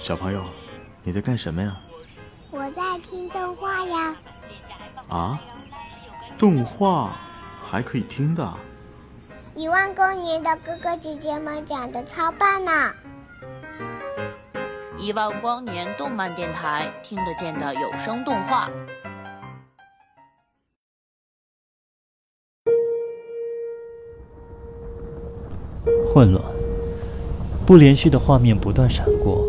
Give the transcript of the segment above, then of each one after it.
小朋友，你在干什么呀？我在听动画呀。啊？动画还可以听的？一万光年的哥哥姐姐们讲的超棒呢！一万光年动漫电台听得见的有声动画。混乱，不连续的画面不断闪过，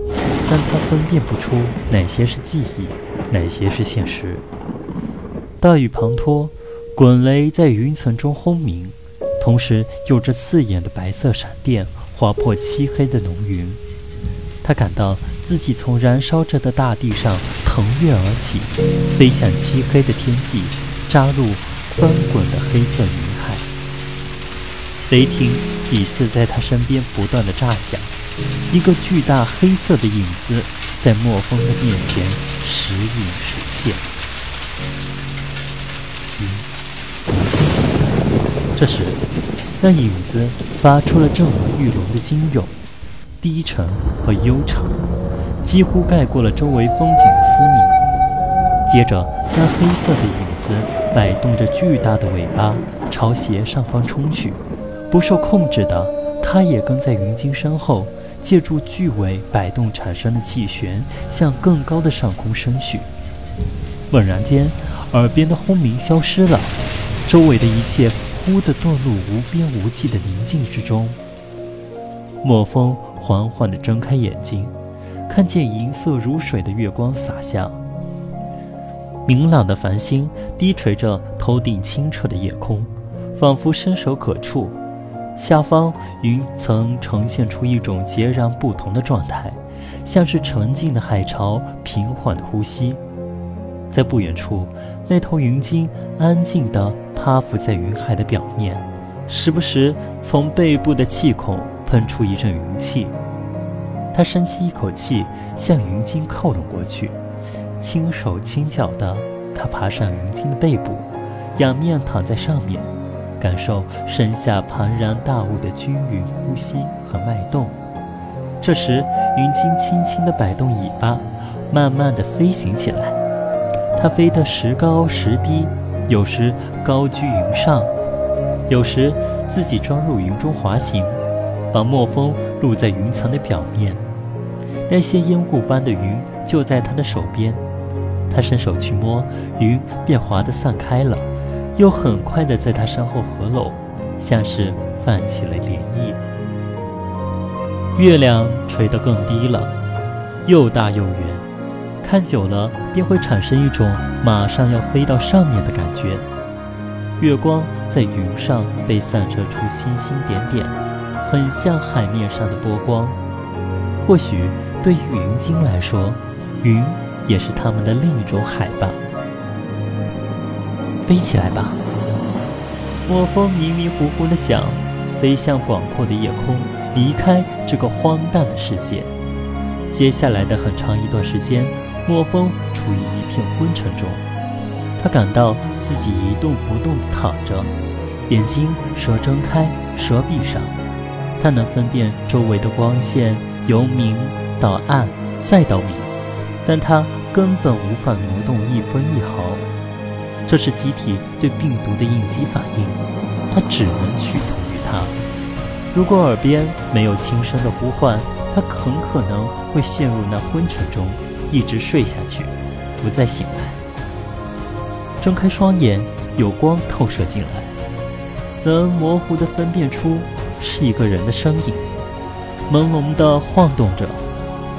但他分辨不出哪些是记忆，哪些是现实。大雨滂沱，滚雷在云层中轰鸣，同时有着刺眼的白色闪电划破漆黑的浓云。他感到自己从燃烧着的大地上腾跃而起，飞向漆黑的天际，扎入翻滚的黑色云海。雷霆几次在他身边不断的炸响，一个巨大黑色的影子在莫风的面前时隐时现。云，这时，那影子发出了震耳欲聋的惊涌，低沉和悠长，几乎盖过了周围风景的嘶鸣。接着，那黑色的影子摆动着巨大的尾巴，朝斜上方冲去。不受控制的，它也跟在云鲸身后，借助巨尾摆动产生的气旋，向更高的上空升去。猛然间，耳边的轰鸣消失了，周围的一切忽地遁入无边无际的宁静之中。莫风缓缓地睁开眼睛，看见银色如水的月光洒下，明朗的繁星低垂着头顶清澈的夜空，仿佛伸手可触。下方云层呈现出一种截然不同的状态，像是沉静的海潮平缓的呼吸。在不远处，那头云鲸安静地趴伏在云海的表面，时不时从背部的气孔喷出一阵云气。他深吸一口气，向云鲸靠拢过去，轻手轻脚的，他爬上云鲸的背部，仰面躺在上面。感受身下庞然大物的均匀呼吸和脉动。这时，云鲸轻轻地摆动尾巴，慢慢地飞行起来。它飞得时高时低，有时高居云上，有时自己钻入云中滑行，把墨风露在云层的表面。那些烟雾般的云就在他的手边，他伸手去摸，云便滑得散开了。又很快地在他身后合拢，像是泛起了涟漪。月亮垂得更低了，又大又圆，看久了便会产生一种马上要飞到上面的感觉。月光在云上被散射出星星点点，很像海面上的波光。或许对于云鲸来说，云也是他们的另一种海吧。飞起来吧，莫风迷迷糊糊的想，飞向广阔的夜空，离开这个荒诞的世界。接下来的很长一段时间，莫风处于一片昏沉中，他感到自己一动不动地躺着，眼睛蛇睁开，蛇闭上，他能分辨周围的光线由明到暗再到明，但他根本无法挪动一分一毫。这是机体对病毒的应激反应，他只能屈从于它。如果耳边没有轻声的呼唤，他很可能会陷入那昏沉中，一直睡下去，不再醒来。睁开双眼，有光透射进来，能模糊地分辨出是一个人的身影，朦胧地晃动着，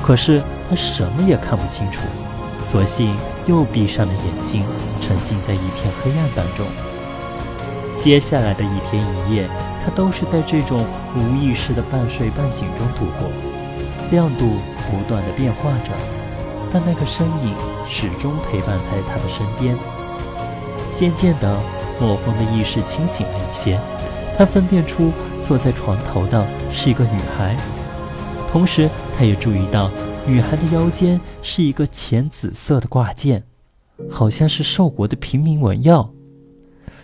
可是他什么也看不清楚。索性又闭上了眼睛，沉浸在一片黑暗当中。接下来的一天一夜，他都是在这种无意识的半睡半醒中度过，亮度不断的变化着，但那个身影始终陪伴在他的身边。渐渐的，莫风的意识清醒了一些，他分辨出坐在床头的是一个女孩，同时他也注意到。女孩的腰间是一个浅紫色的挂件，好像是寿国的平民文药。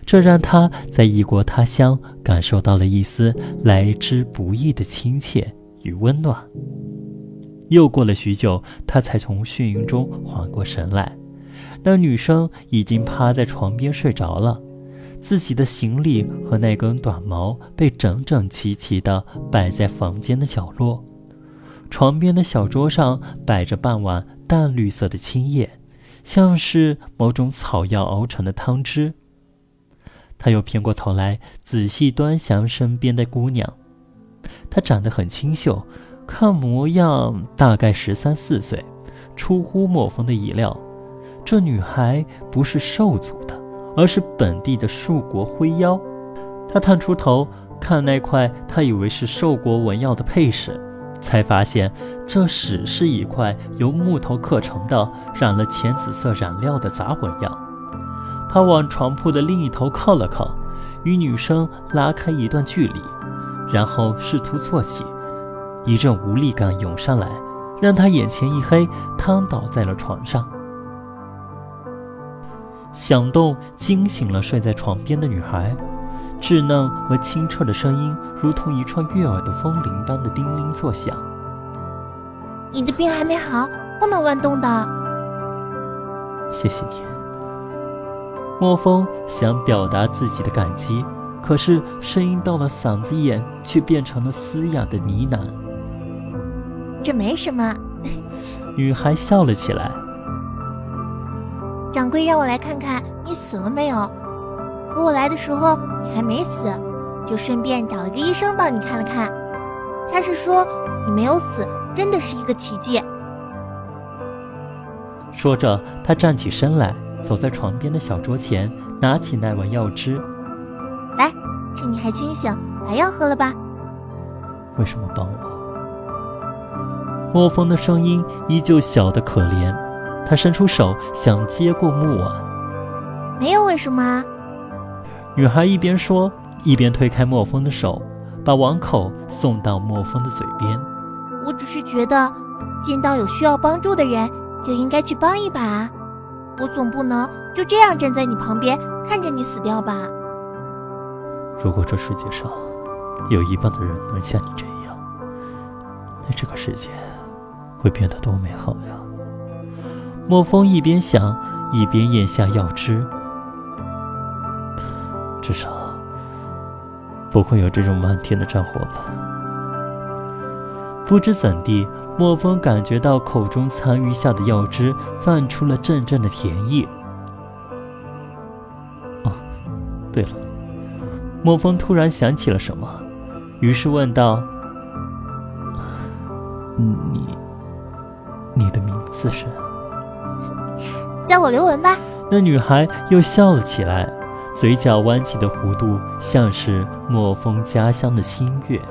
这让她在异国他乡感受到了一丝来之不易的亲切与温暖。又过了许久，他才从眩晕中缓过神来。那女生已经趴在床边睡着了，自己的行李和那根短矛被整整齐齐地摆在房间的角落。床边的小桌上摆着半碗淡绿色的青叶，像是某种草药熬成的汤汁。他又偏过头来仔细端详身边的姑娘，她长得很清秀，看模样大概十三四岁。出乎莫风的意料，这女孩不是兽族的，而是本地的树国灰妖。他探出头看那块他以为是兽国纹药的配饰。才发现，这只是一块由木头刻成的、染了浅紫色染料的杂纹样。他往床铺的另一头靠了靠，与女生拉开一段距离，然后试图坐起。一阵无力感涌上来，让他眼前一黑，瘫倒在了床上。响动惊醒了睡在床边的女孩。稚嫩而清澈的声音，如同一串悦耳的风铃般的叮铃作响。你的病还没好，不能乱动的。谢谢你。莫风想表达自己的感激，可是声音到了嗓子眼，却变成了嘶哑的呢喃。这没什么。女孩笑了起来。掌柜让我来看看你死了没有。和我来的时候你。还没死，就顺便找了个医生帮你看了看。他是说你没有死，真的是一个奇迹。说着，他站起身来，走在床边的小桌前，拿起那碗药汁。来，趁你还清醒，把药喝了吧。为什么帮我？莫风的声音依旧小得可怜，他伸出手想接过木碗。没有为什么啊。女孩一边说，一边推开莫风的手，把碗口送到莫风的嘴边。我只是觉得，见到有需要帮助的人，就应该去帮一把。我总不能就这样站在你旁边，看着你死掉吧？如果这世界上有一半的人能像你这样，那这个世界会变得多美好呀！莫风一边想，一边咽下药汁。至少不会有这种漫天的战火吧？不知怎地，莫风感觉到口中残余下的药汁泛出了阵阵的甜意。哦，对了，莫风突然想起了什么，于是问道：“你，你的名字是？”叫我刘雯吧。那女孩又笑了起来。嘴角弯起的弧度，像是莫风家乡的新月。